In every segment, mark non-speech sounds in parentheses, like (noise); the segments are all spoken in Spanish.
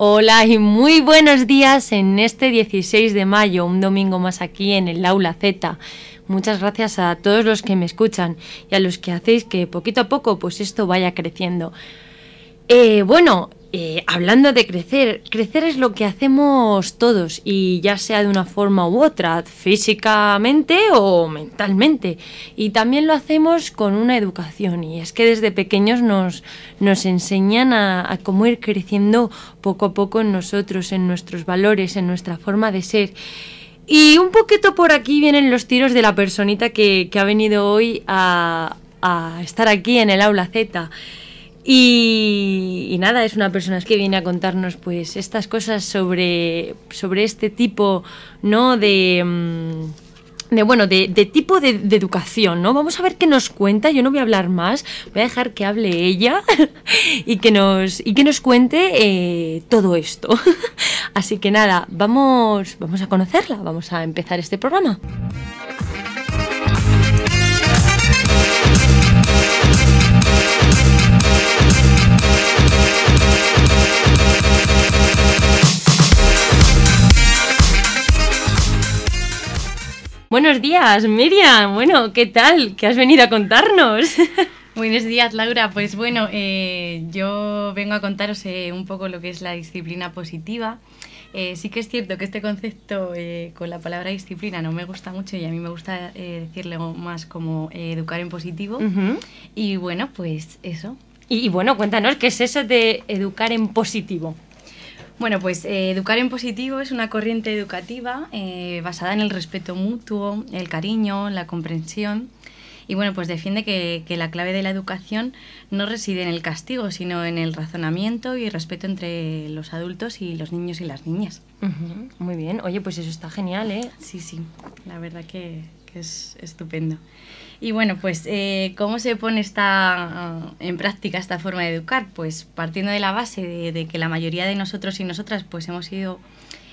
Hola y muy buenos días en este 16 de mayo, un domingo más aquí en el Aula Z. Muchas gracias a todos los que me escuchan y a los que hacéis que poquito a poco pues esto vaya creciendo. Eh, bueno, eh, hablando de crecer, crecer es lo que hacemos todos y ya sea de una forma u otra, físicamente o mentalmente. Y también lo hacemos con una educación y es que desde pequeños nos, nos enseñan a, cómo ir creciendo poco a poco en nosotros, en nuestros valores, en nuestra forma de ser. Y un poquito por aquí vienen los tiros de la personita que, que ha venido hoy a, a estar aquí en el aula Z. Y, nada, es una persona que viene a contarnos pues estas cosas sobre, sobre este tipo, ¿no? De, mm, de bueno, de, tipo de, de, educación, ¿no? Vamos a ver qué nos cuenta, yo no voy a hablar más, voy a dejar que hable ella (laughs) y, que nos, y que nos cuente eh, todo esto. (laughs) Así que nada, vamos, vamos a conocerla, vamos a empezar este programa. Buenos días, Miriam. Bueno, ¿qué tal? ¿Qué has venido a contarnos? (laughs) Buenos días, Laura. Pues bueno, eh, yo vengo a contaros eh, un poco lo que es la disciplina positiva. Eh, sí que es cierto que este concepto con la palabra disciplina no me gusta mucho y a mí me gusta decirle más como educar en positivo. Uh -huh. Y bueno, pues eso. Y, y, bueno, cuéntanos, ¿qué es eso de educar en positivo? Bueno, pues eh, Educar en Positivo es una corriente educativa eh, basada en el respeto mutuo, el cariño, la comprensión. Y bueno, pues defiende que, que, la clave de la educación no reside en el castigo, sino en el razonamiento y respeto entre los adultos y los niños y las niñas. Uh -huh. Muy bien, oye, pues eso está genial, ¿eh? Sí, sí, la verdad que, que es estupendo. Y bueno, pues, eh, ¿cómo se pone esta, uh, en práctica esta forma de educar? Pues partiendo de la base de, de, que la mayoría de nosotros y nosotras pues hemos sido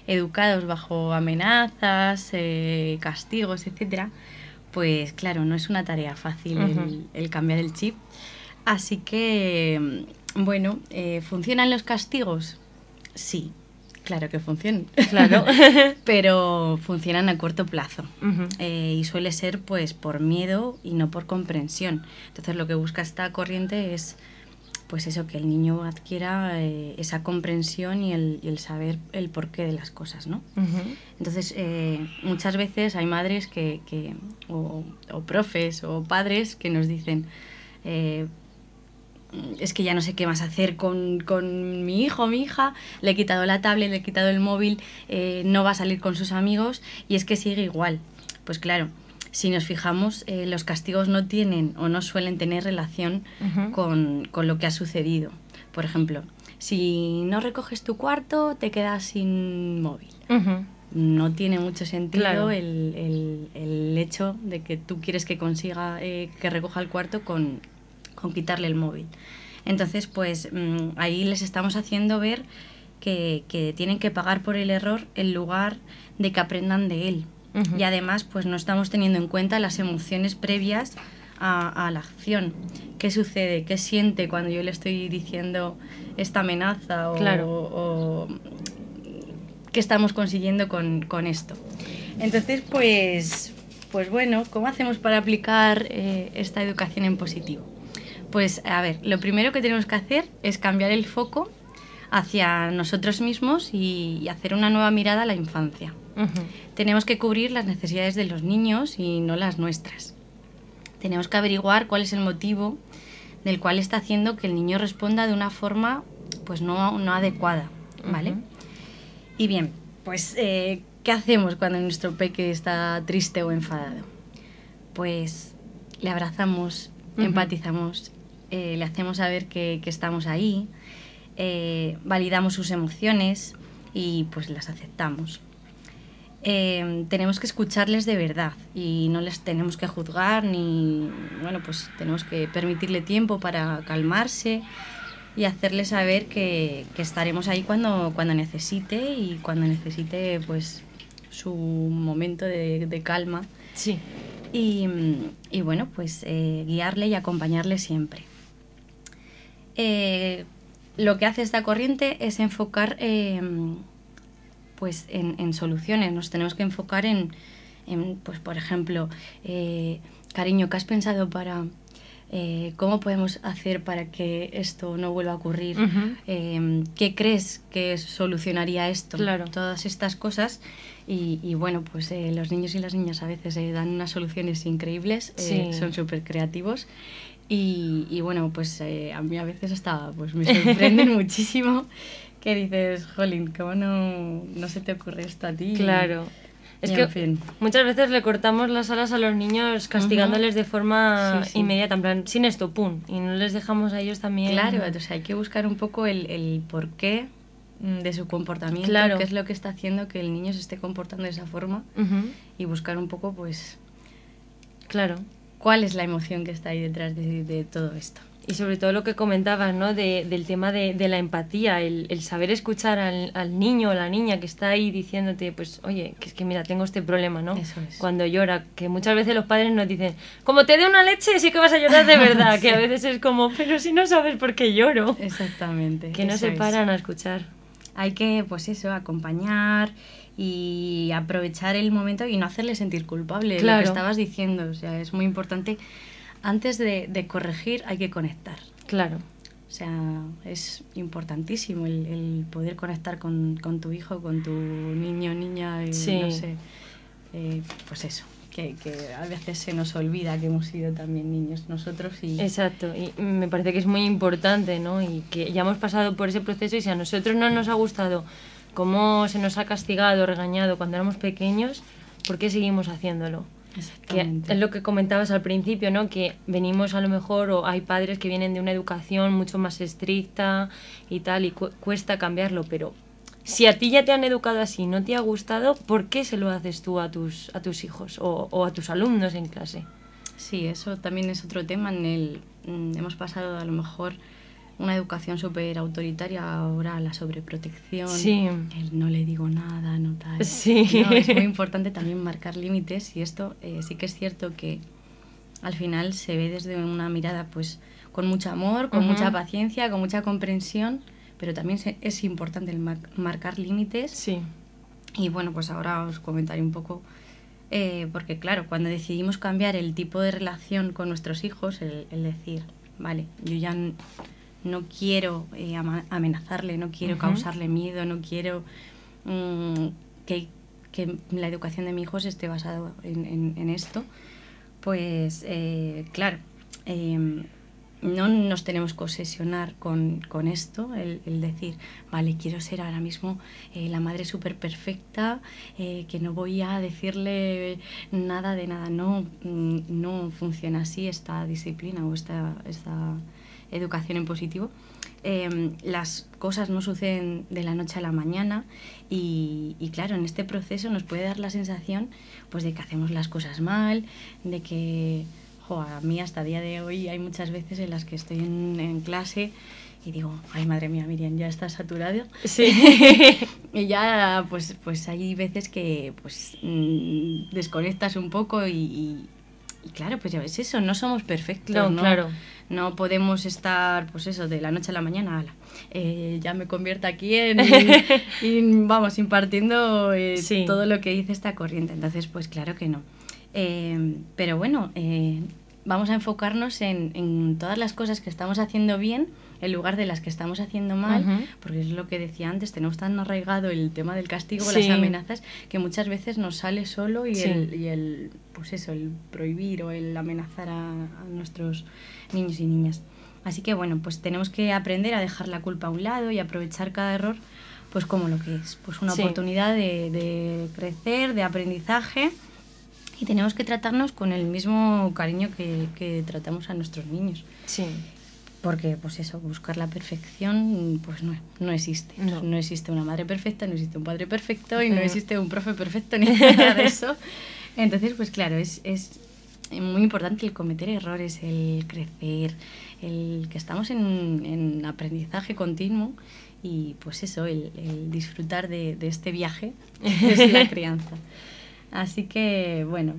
educados bajo amenazas, eh, castigos, etcétera, pues claro, no es una tarea fácil uh -huh. el, el, cambiar el chip. Así que, bueno, eh, ¿funcionan los castigos? Sí, Claro que funcionan. Claro. (laughs) Pero funcionan a corto plazo. Uh -huh. eh, y suele ser pues por miedo y no por comprensión. Entonces lo que busca esta corriente es pues eso, que el niño adquiera eh, esa comprensión y el, y el, saber el porqué de las cosas, ¿no? Uh -huh. Entonces, eh, muchas veces hay madres que, que o, o, profes o padres que nos dicen, es que ya no sé qué más hacer con, con, mi hijo o mi hija, le he quitado la tablet, le he quitado el móvil, eh, no va a salir con sus amigos y es que sigue igual. Pues claro, si nos fijamos, eh, los castigos no tienen o no suelen tener relación uh -huh. con, con, lo que ha sucedido. Por ejemplo, si no recoges tu cuarto, te quedas sin móvil. Uh -huh. No tiene mucho sentido claro. el, el, el, hecho de que tú quieres que consiga eh, que recoja el cuarto con, con quitarle el móvil. Entonces, pues mmm, ahí les estamos haciendo ver que, que, tienen que pagar por el error en lugar de que aprendan de él. Uh -huh. Y además, pues no estamos teniendo en cuenta las emociones previas a, a, la acción. ¿Qué sucede? ¿Qué siente cuando yo le estoy diciendo esta amenaza? O, claro. o qué estamos consiguiendo con, con esto. Entonces, pues, pues bueno, ¿cómo hacemos para aplicar eh, esta educación en positivo? Pues a ver, lo primero que tenemos que hacer es cambiar el foco hacia nosotros mismos y, y hacer una nueva mirada a la infancia. Uh -huh. Tenemos que cubrir las necesidades de los niños y no las nuestras. Tenemos que averiguar cuál es el motivo del cual está haciendo que el niño responda de una forma pues no, no adecuada, ¿vale? Uh -huh. Y bien, pues eh, ¿qué hacemos cuando nuestro peque está triste o enfadado? Pues le abrazamos, uh -huh. empatizamos eh, le hacemos saber que, que estamos ahí, eh, validamos sus emociones y pues las aceptamos. Eh, tenemos que escucharles de verdad y no les tenemos que juzgar ni, bueno, pues tenemos que permitirle tiempo para calmarse y hacerle saber que, que estaremos ahí cuando, cuando necesite y cuando necesite pues su momento de, de calma. Sí. Y, y bueno, pues eh, guiarle y acompañarle siempre. Eh, lo que hace esta corriente es enfocar eh, pues en, soluciones. Nos tenemos que enfocar en, pues por ejemplo, eh, cariño, ¿qué has pensado para eh, cómo podemos hacer para que esto no vuelva a ocurrir? ¿Qué crees que solucionaría esto? Claro. Todas estas cosas. Y, bueno, pues los niños y las niñas a veces dan unas soluciones increíbles, son súper creativos. Y, bueno, pues a mí a veces hasta pues me sorprenden (laughs) muchísimo que dices, jolín, ¿cómo no, no se te ocurre esto a ti? Claro. Es que muchas veces le cortamos las alas a los niños castigándoles de forma inmediata, en plan, sin esto, pum, y no les dejamos a ellos también. Claro, o hay que buscar un poco el, el porqué mm, de su comportamiento, qué es lo que está haciendo que el niño se esté comportando de esa forma y buscar un poco, pues, claro, cuál es la emoción que está ahí detrás de, de todo esto. Y sobre todo lo que comentabas, ¿no? De, del tema de, de la empatía, el, el, saber escuchar al, al, niño o la niña que está ahí diciéndote, pues, oye, que es que mira, tengo este problema, ¿no? Eso es. Cuando llora, que muchas veces los padres nos dicen, como te dé una leche, sí que vas a llorar de verdad, (laughs) que a veces es como, pero si no sabes por qué lloro. Exactamente. Que no se paran a escuchar. Hay que, pues eso, acompañar y aprovechar el momento y no hacerle sentir culpable, claro. lo que estabas diciendo. O sea, es muy importante antes de, corregir hay que conectar. Claro. O sea, es importantísimo el, poder conectar con, tu hijo, con tu niño, niña, y, sí. no sé. Eh, pues eso, que, a veces se nos olvida que hemos sido también niños nosotros. Y... Exacto, y me parece que es muy importante, ¿no? Y que ya hemos pasado por ese proceso y si a nosotros no nos ha gustado cómo se nos ha castigado, regañado cuando éramos pequeños, ¿por qué seguimos haciéndolo? Que es lo que comentabas al principio, ¿no? Que venimos a lo mejor, o hay padres que vienen de una educación mucho más estricta y tal, y cuesta cambiarlo, pero si a ti ya te han educado así, no te ha gustado, ¿por qué se lo haces tú a tus, a tus hijos o, o a tus alumnos en clase? Sí, eso también es otro tema en el... Mm, hemos pasado a lo mejor una educación súper autoritaria, ahora la sobreprotección, sí. el no le digo nada, no tal. Sí. es muy (laughs) importante también marcar límites y esto eh, sí que es cierto que al final se ve desde una mirada pues con mucho amor, con mucha paciencia, con mucha comprensión, pero también es importante el marcar límites. Sí. Y bueno, pues ahora os comentaré un poco, eh, porque claro, cuando decidimos cambiar el tipo de relación con nuestros hijos, el, el decir, vale, yo ya no quiero eh, amenazarle, no quiero causarle miedo, no quiero mm, que, la educación de mi hijo esté basada en, esto, pues eh, claro, em, no nos tenemos que obsesionar con, esto, el, decir, vale, quiero ser ahora mismo eh, la madre súper perfecta, que no voy a decirle nada de nada. No, mm, no funciona así esta disciplina o esta, esta educación en positivo, em, las cosas no suceden de la noche a la mañana y, claro, en este proceso nos puede dar la sensación pues de que hacemos las cosas mal, de que jo, a mí hasta el día de hoy hay muchas veces en las que estoy en, clase y digo, ay madre mía, Miriam, ya está saturado. Sí. (laughs) y ya, pues, pues hay veces que pues mm, desconectas un poco y, y claro, pues ya ves eso, no somos perfectos, no, ¿no? Claro. No podemos estar, pues eso, de la noche a la mañana, ala, eh, ya me convierto aquí en, (laughs) vamos, impartiendo eh, todo lo que dice esta corriente. Entonces, pues claro que no. Eh, pero bueno, vamos a enfocarnos en, en, todas las cosas que estamos haciendo bien en lugar de las que estamos haciendo mal, porque es lo que decía antes, tenemos tan arraigado el tema del castigo, las amenazas, que muchas veces nos sale solo y, el, y el, pues eso, el prohibir o el amenazar a, nuestros niños y niñas. Así que bueno, pues tenemos que aprender a dejar la culpa a un lado y aprovechar cada error pues como lo que es, pues una oportunidad de, de crecer, de aprendizaje y tenemos que tratarnos con el mismo cariño que, que tratamos a nuestros niños. Sí porque pues eso, buscar la perfección pues no, no existe. No. existe una madre perfecta, no existe un padre perfecto y no existe un profe perfecto (laughs) ni nada de eso. Entonces, pues claro, es, es muy importante el cometer errores, el crecer, el que estamos en, en aprendizaje continuo y pues eso, el, el disfrutar de, de, este viaje es la (laughs) crianza. Así que bueno,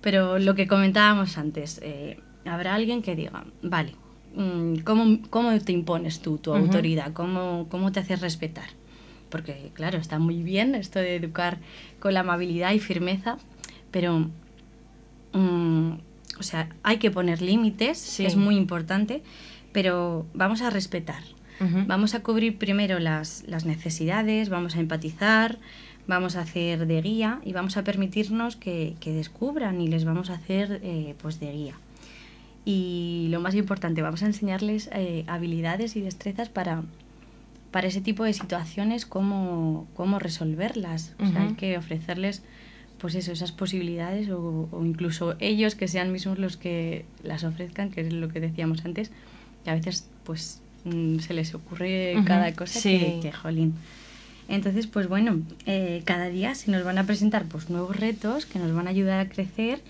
pero lo que comentábamos antes, eh, habrá alguien que diga, vale, cómo, cómo te impones tú, tu autoridad, cómo, cómo te haces respetar. Porque, claro, está muy bien esto de educar con la amabilidad y firmeza, pero, mm, o sea, hay que poner límites, es muy importante, pero vamos a respetar. Vamos a cubrir primero las, las necesidades, vamos a empatizar, vamos a hacer de guía y vamos a permitirnos que, que descubran y les vamos a hacer eh, pues de guía. Y lo más importante, vamos a enseñarles eh, habilidades y destrezas para, para ese tipo de situaciones, cómo, cómo resolverlas. O sea, hay que ofrecerles pues eso, esas posibilidades o, incluso ellos que sean mismos los que las ofrezcan, que es lo que decíamos antes, que a veces pues mm, se les ocurre cada cosa que, que, jolín. Entonces, pues bueno, eh, cada día se nos van a presentar pues nuevos retos que nos van a ayudar a crecer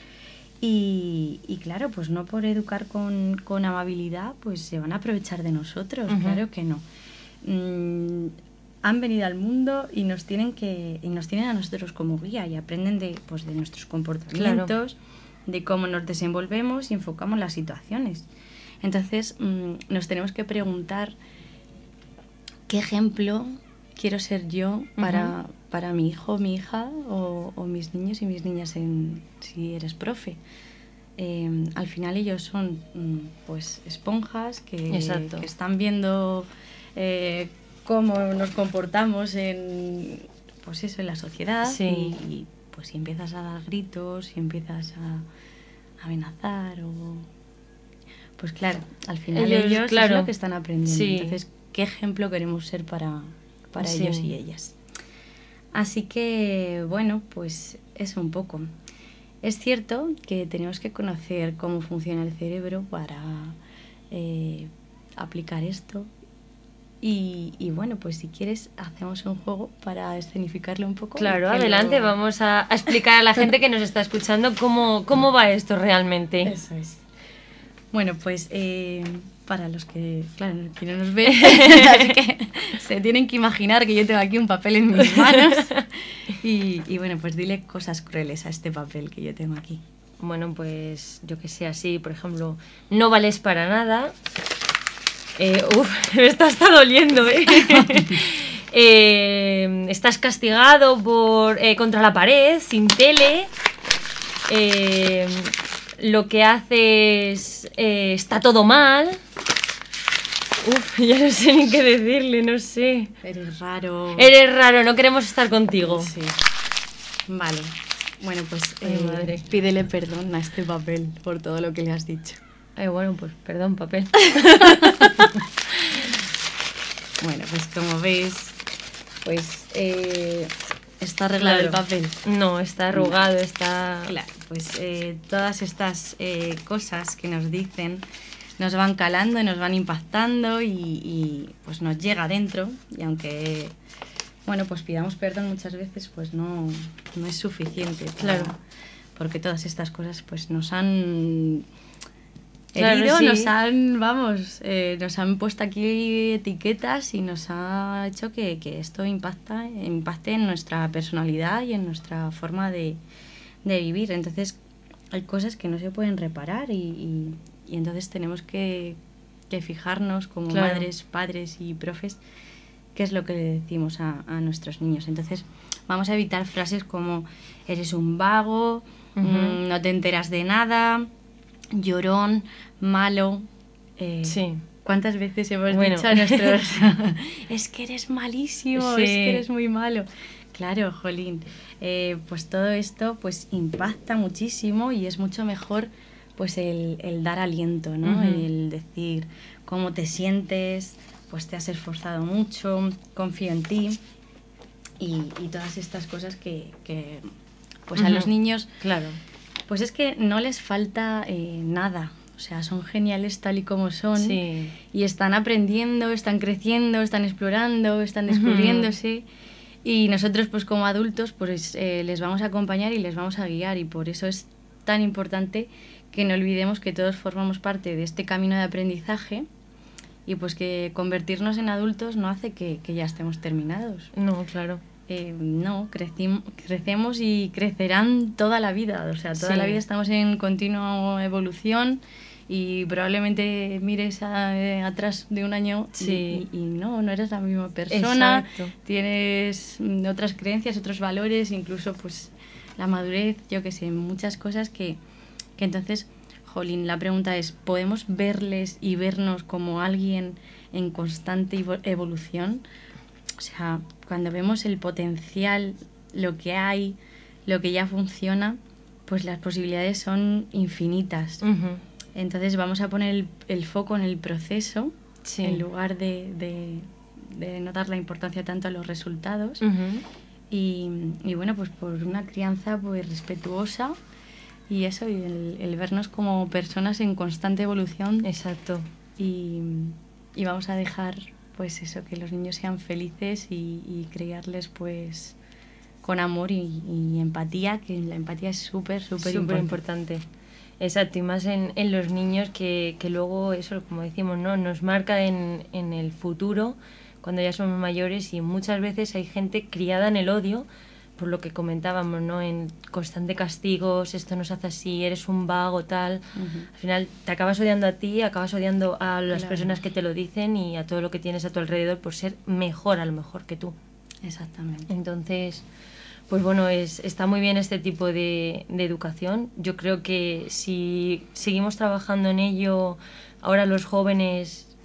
y, y claro, pues no por educar con, con, amabilidad, pues se van a aprovechar de nosotros, claro que no. Mm, han venido al mundo y nos tienen que y nos tienen a nosotros como guía y aprenden de, pues, de nuestros comportamientos, de cómo nos desenvolvemos y enfocamos las situaciones. Entonces, mm, nos tenemos que preguntar qué ejemplo quiero ser yo para, para mi hijo, mi hija o, o, mis niños y mis niñas en, si eres profe. Em, al final ellos son mm, pues esponjas que, que están viendo eh, cómo nos comportamos en pues eso en la sociedad y, pues si empiezas a dar gritos si empiezas a, amenazar o pues claro al final ellos, claro. es lo que están aprendiendo entonces qué ejemplo queremos ser para para ellos y ellas. Así que, bueno, pues eso un poco. Es cierto que tenemos que conocer cómo funciona el cerebro para eh, aplicar esto. Y, bueno, pues si quieres, hacemos un juego para escenificarlo un poco. Claro, adelante, vamos a, explicar a la gente que nos está escuchando cómo, cómo va esto realmente. Eso es. Bueno, pues eh, para los que, claro, que no nos ven, (laughs) así que (laughs) se tienen que imaginar que yo tengo aquí un papel en mis manos. (laughs) Y, y, bueno, pues dile cosas crueles a este papel que yo tengo aquí. Bueno, pues yo que sé, así, por ejemplo, no vales para nada. Eh, uf, me está hasta doliendo, ¿eh? eh estás castigado por eh, contra la pared, sin tele. Eh, lo que haces eh, está todo mal. Uf, (laughs) ya no sé ni qué decirle, no sé. Eres raro. Eres raro, no queremos estar contigo. Sí. Vale. Bueno, pues eh, pídele perdón a este papel por todo lo que le has dicho. Ay, bueno, pues perdón, papel. (laughs) bueno, pues como veis, pues eh, está arreglado el papel. No, está arrugado, está... Claro pues eh, todas estas eh, cosas que nos dicen nos van calando y nos van impactando y, pues nos llega dentro y aunque bueno pues pidamos perdón muchas veces pues no, no es suficiente claro. porque todas estas cosas pues nos han herido nos han vamos eh, nos han puesto aquí etiquetas y nos ha hecho que, que esto impacta impacte en nuestra personalidad y en nuestra forma de, de vivir. Entonces hay cosas que no se pueden reparar y, y, entonces tenemos que, que fijarnos como madres, padres y profes qué es lo que le decimos a, a, nuestros niños. Entonces vamos a evitar frases como eres un vago, mm, no te enteras de nada, llorón, malo. Eh, sí. ¿Cuántas veces hemos dicho a nuestros... (laughs) (laughs) es que eres malísimo, es que eres muy malo. Claro, Jolín. Eh, pues todo esto pues impacta muchísimo y es mucho mejor pues el, dar aliento, ¿no? El decir cómo te sientes, pues te has esforzado mucho, confío en ti y, todas estas cosas que, pues a los niños, claro, pues es que no les falta eh, nada. O sea, son geniales tal y como son y están aprendiendo, están creciendo, están explorando, están descubriéndose. Y nosotros, pues como adultos, pues eh, les vamos a acompañar y les vamos a guiar y por eso es tan importante que no olvidemos que todos formamos parte de este camino de aprendizaje y pues que convertirnos en adultos no hace que, ya estemos terminados. No, claro. Eh, no, crecemos y crecerán toda la vida, o sea, toda la vida estamos en continua evolución y probablemente mires eh, atrás de un año Sí. y, y no, no eres la misma persona, Exacto. tienes mm, otras creencias, otros valores, incluso pues la madurez, yo que sé, muchas cosas que, que entonces, Jolín, la pregunta es, ¿podemos verles y vernos como alguien en constante evo- evolución? O sea, cuando vemos el potencial, lo que hay, lo que ya funciona, pues las posibilidades son infinitas. Ujú. Entonces vamos a poner el, el foco en el proceso Sí. en lugar de, de- de no dar la importancia tanto a los resultados. Y, y bueno, pues por una crianza pues respetuosa y eso, y el, el vernos como personas en constante evolución Exacto. y, y vamos a dejar pues eso, que los niños sean felices y, y criarles pues con amor y, y empatía, que la empatía es súper, súper Súper importante. importante. Exacto, y más en, en los niños que, que luego, eso, como decimos, ¿no? nos marca en, en el futuro, cuando ya somos mayores, y muchas veces hay gente criada en el odio, por lo que comentábamos, ¿no? En constante castigos, esto nos hace así, eres un vago, tal. Ujú. Al final te acabas odiando a ti, acabas odiando a las Claro. personas que te lo dicen y a todo lo que tienes a tu alrededor por ser mejor a lo mejor que tú. Exactamente. Entonces, pues bueno, es, está muy bien este tipo de, educación. Yo creo que si seguimos trabajando en ello, ahora los jóvenes,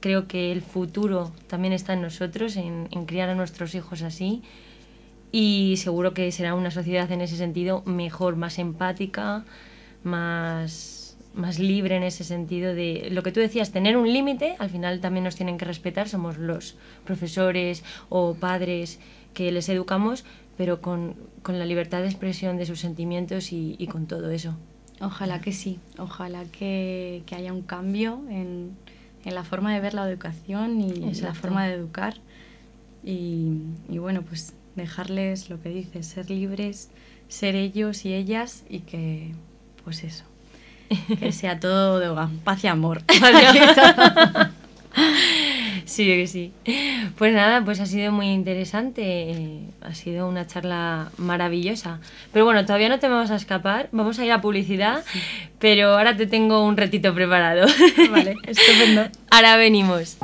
creo que el futuro también está en nosotros, en, en criar a nuestros hijos así. Y seguro que será una sociedad en ese sentido mejor, más empática, más, más libre en ese sentido de lo que tú decías, tener un límite, al final también nos tienen que respetar, somos los profesores o padres que les educamos, pero con, con la libertad de expresión de sus sentimientos y, y con todo eso. Ojalá que sí, ojalá que, que haya un cambio en, en la forma de ver la educación y la Exacto. forma de educar. Y, y bueno, pues dejarles lo que dices, ser libres, ser ellos y ellas y que, pues eso, (laughs) que sea todo de paz y amor. (laughs) (laughs) (laughs) Sí, que sí. Pues nada, pues ha sido muy interesante, ha sido una charla maravillosa. Pero bueno, todavía no te vamos a escapar, vamos a ir a publicidad, pero ahora te tengo un retito preparado. (laughs) Vale, (laughs) estupendo. Ahora venimos.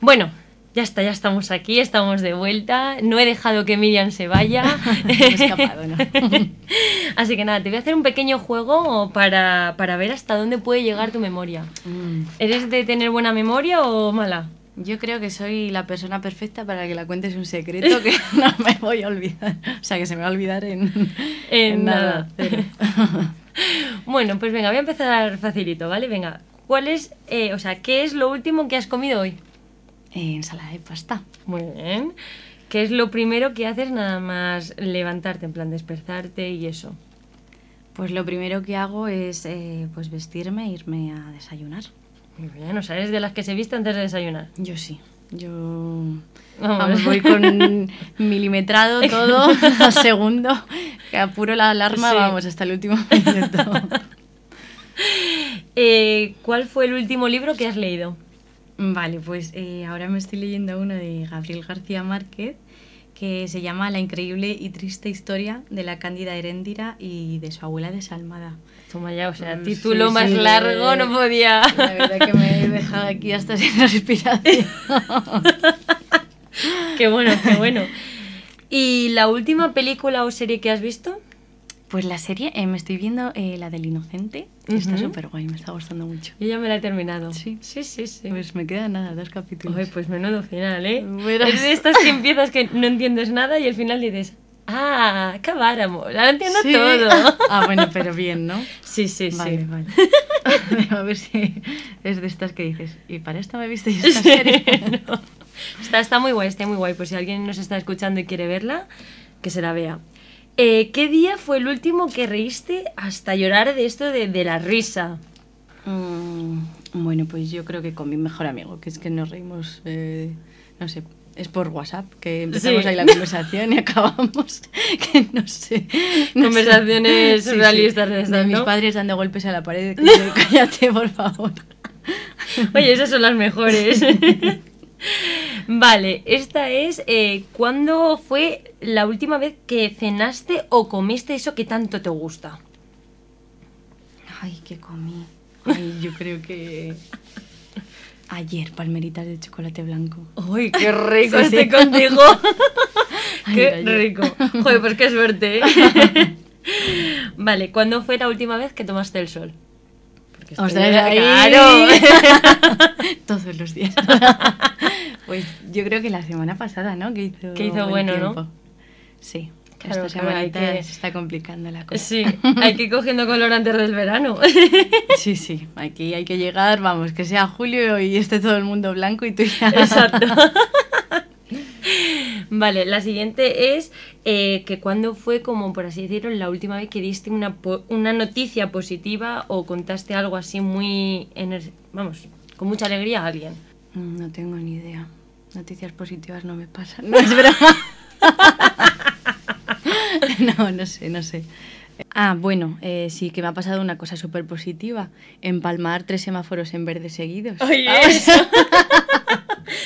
Bueno, ya está, ya estamos aquí, estamos de vuelta. No he dejado que Miriam se vaya. (laughs) He escapado, ¿no? (laughs) Así que nada, te voy a hacer un pequeño juego para, para ver hasta dónde puede llegar tu memoria. Mm. ¿Eres de tener buena memoria o mala? Yo creo que soy la persona perfecta para que la cuentes un secreto que (laughs) no me voy a olvidar. O sea, que se me va a olvidar en, En nada. Bueno, pues venga, voy a empezar facilito, ¿vale? Venga, ¿cuál es, eh, o sea, qué es lo último que has comido hoy? Eh, ensalada de pasta. Muy bien. ¿Qué es lo primero que haces nada más levantarte, en plan despertarte y eso? Pues lo primero que hago es eh, pues vestirme e irme a desayunar. Muy bien, o sea, eres de las que se viste antes de desayunar. Yo sí. Yo Vamos. vamos, voy con (laughs) milimetrado todo (laughs) a segundo. Que apuro la alarma, Sí. vamos, hasta el último minuto. (laughs) Eh, ¿Cuál fue el último libro que has leído? Vale, pues eh, ahora me estoy leyendo uno de Gabriel García Márquez que se llama La increíble y triste historia de la cándida Heréndira y de su abuela desalmada. Toma ya, o sea, Mm, título sí, más sí, largo eh, no podía. La verdad que me he dejado aquí hasta sin (laughs) respiración. qué bueno, qué bueno. ¿Y la última película o serie que has visto? Pues la serie, eh, me estoy viendo eh, la del inocente, que está Ujú. súper guay, me está gustando mucho. Yo ya me la he terminado. Sí. sí, sí. sí. Pues me quedan nada, dos capítulos. Ay, pues menudo final, ¿eh? Verás. Es de estas que empiezas que no entiendes nada y al final dices, ah, acabáramos, ahora entiendo Sí. todo. (laughs) Ah, bueno, pero bien, ¿no? Sí, sí, Vale, sí. vale. (laughs) (laughs) A ver si es de estas que dices, ¿y para esta me visteis esta serie? No. Está, está muy guay, está muy guay. Pues si alguien nos está escuchando y quiere verla, que se la vea. Eh, ¿Qué día fue el último que reíste hasta llorar de esto de, de la risa? Mm, bueno, pues yo creo que con mi mejor amigo, que es que nos reímos, eh, no sé, es por WhatsApp, que empezamos Sí. ahí la conversación y (laughs) acabamos, (laughs) que no sé. no sé. Conversaciones surrealistas de estas, mis ¿no? padres dando golpes a la pared, que (laughs) yo, cállate, por favor. Oye, esas son las mejores. Vale, esta es eh, ¿cuándo fue la última vez que cenaste o comiste eso que tanto te gusta? Ay, ¿qué comí? Ay, yo creo que... (laughs) Ayer, palmeritas de chocolate blanco. ¡Uy, qué rico Sí, estoy sí. contigo! Ay, ¡Qué rico! (laughs) (laughs) Joder, pues qué suerte, ¿eh? Vale, ¿cuándo fue la última vez que tomaste el sol? Porque ahí. ¡Claro! Todos los días. Pues yo creo que la semana pasada, ¿no? Que hizo, Que hizo buen bueno, ¿no? Sí. Claro, Esta claro, hay semanita que- se está complicando la cosa. Sí, (laughs) hay que ir cogiendo color antes del verano. (laughs) Sí, sí. Aquí hay que llegar, vamos, que sea julio y esté todo el mundo blanco y tú ya... (laughs) Exacto. Vale, la siguiente es eh, que cuando fue, como por así decirlo, la última vez que diste una, po- una noticia positiva o contaste algo así muy, vamos, con mucha alegría a alguien. Mm, No tengo ni idea. Noticias positivas no me pasan. No es broma. (laughs) no, no sé, no sé. Ah, bueno, eh, sí que me ha pasado una cosa súper positiva. Empalmar tres semáforos en verde seguidos. Oye, Vamos. (laughs) eso.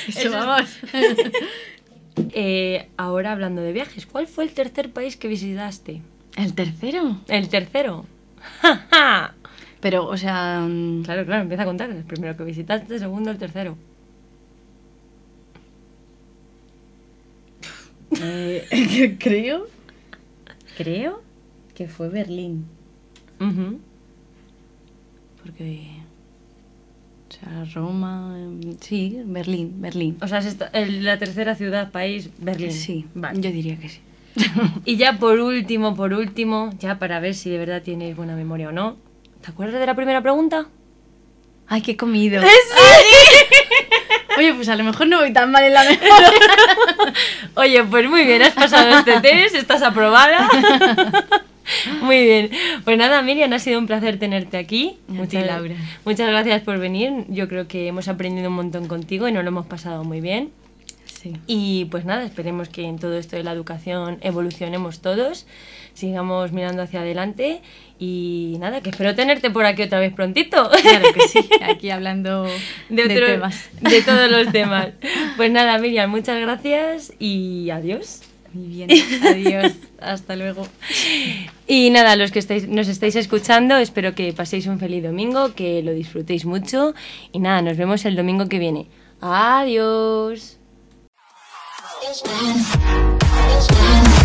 Eso, Eso- vamos. (laughs) Eh, ahora hablando de viajes, ¿cuál fue el tercer país que visitaste? ¿El tercero? El tercero. Pero, o sea... mm, Claro, claro, empieza a contar. El primero que visitaste, el segundo, el tercero. Eh, (laughs) creo... Creo que fue Berlín. Porque... O sea, Roma... em, Sí, Berlín, Berlín. O sea, es esta- la tercera ciudad, país, Berlín. Sí, vale. yo diría que sí. (laughs) Y ya por último, por último, ya para ver si de verdad tienes buena memoria o no. ¿Te acuerdas de la primera pregunta? Ay, qué he comido. (laughs) Oye, pues a lo mejor no voy tan mal en la memoria. (laughs) Oye, pues muy bien, has pasado este test, estás aprobada. (laughs) Muy bien. Pues nada, Miriam, ha sido un placer tenerte aquí. Laura. muchas gracias por venir. Yo creo que hemos aprendido un montón contigo y nos lo hemos pasado muy bien. Sí. Y pues nada, esperemos que en todo esto de la educación evolucionemos todos, sigamos mirando hacia adelante y nada, que espero tenerte por aquí otra vez prontito. Claro que sí, (laughs) aquí hablando de, otro- temas. de todos los temas. Pues nada, Miriam, muchas gracias y adiós. Muy bien, adiós, (laughs) hasta luego. Y nada, los que estáis, nos estáis escuchando, espero que paséis un feliz domingo, que lo disfrutéis mucho y nada, nos vemos el domingo que viene. Adiós. It's been, it's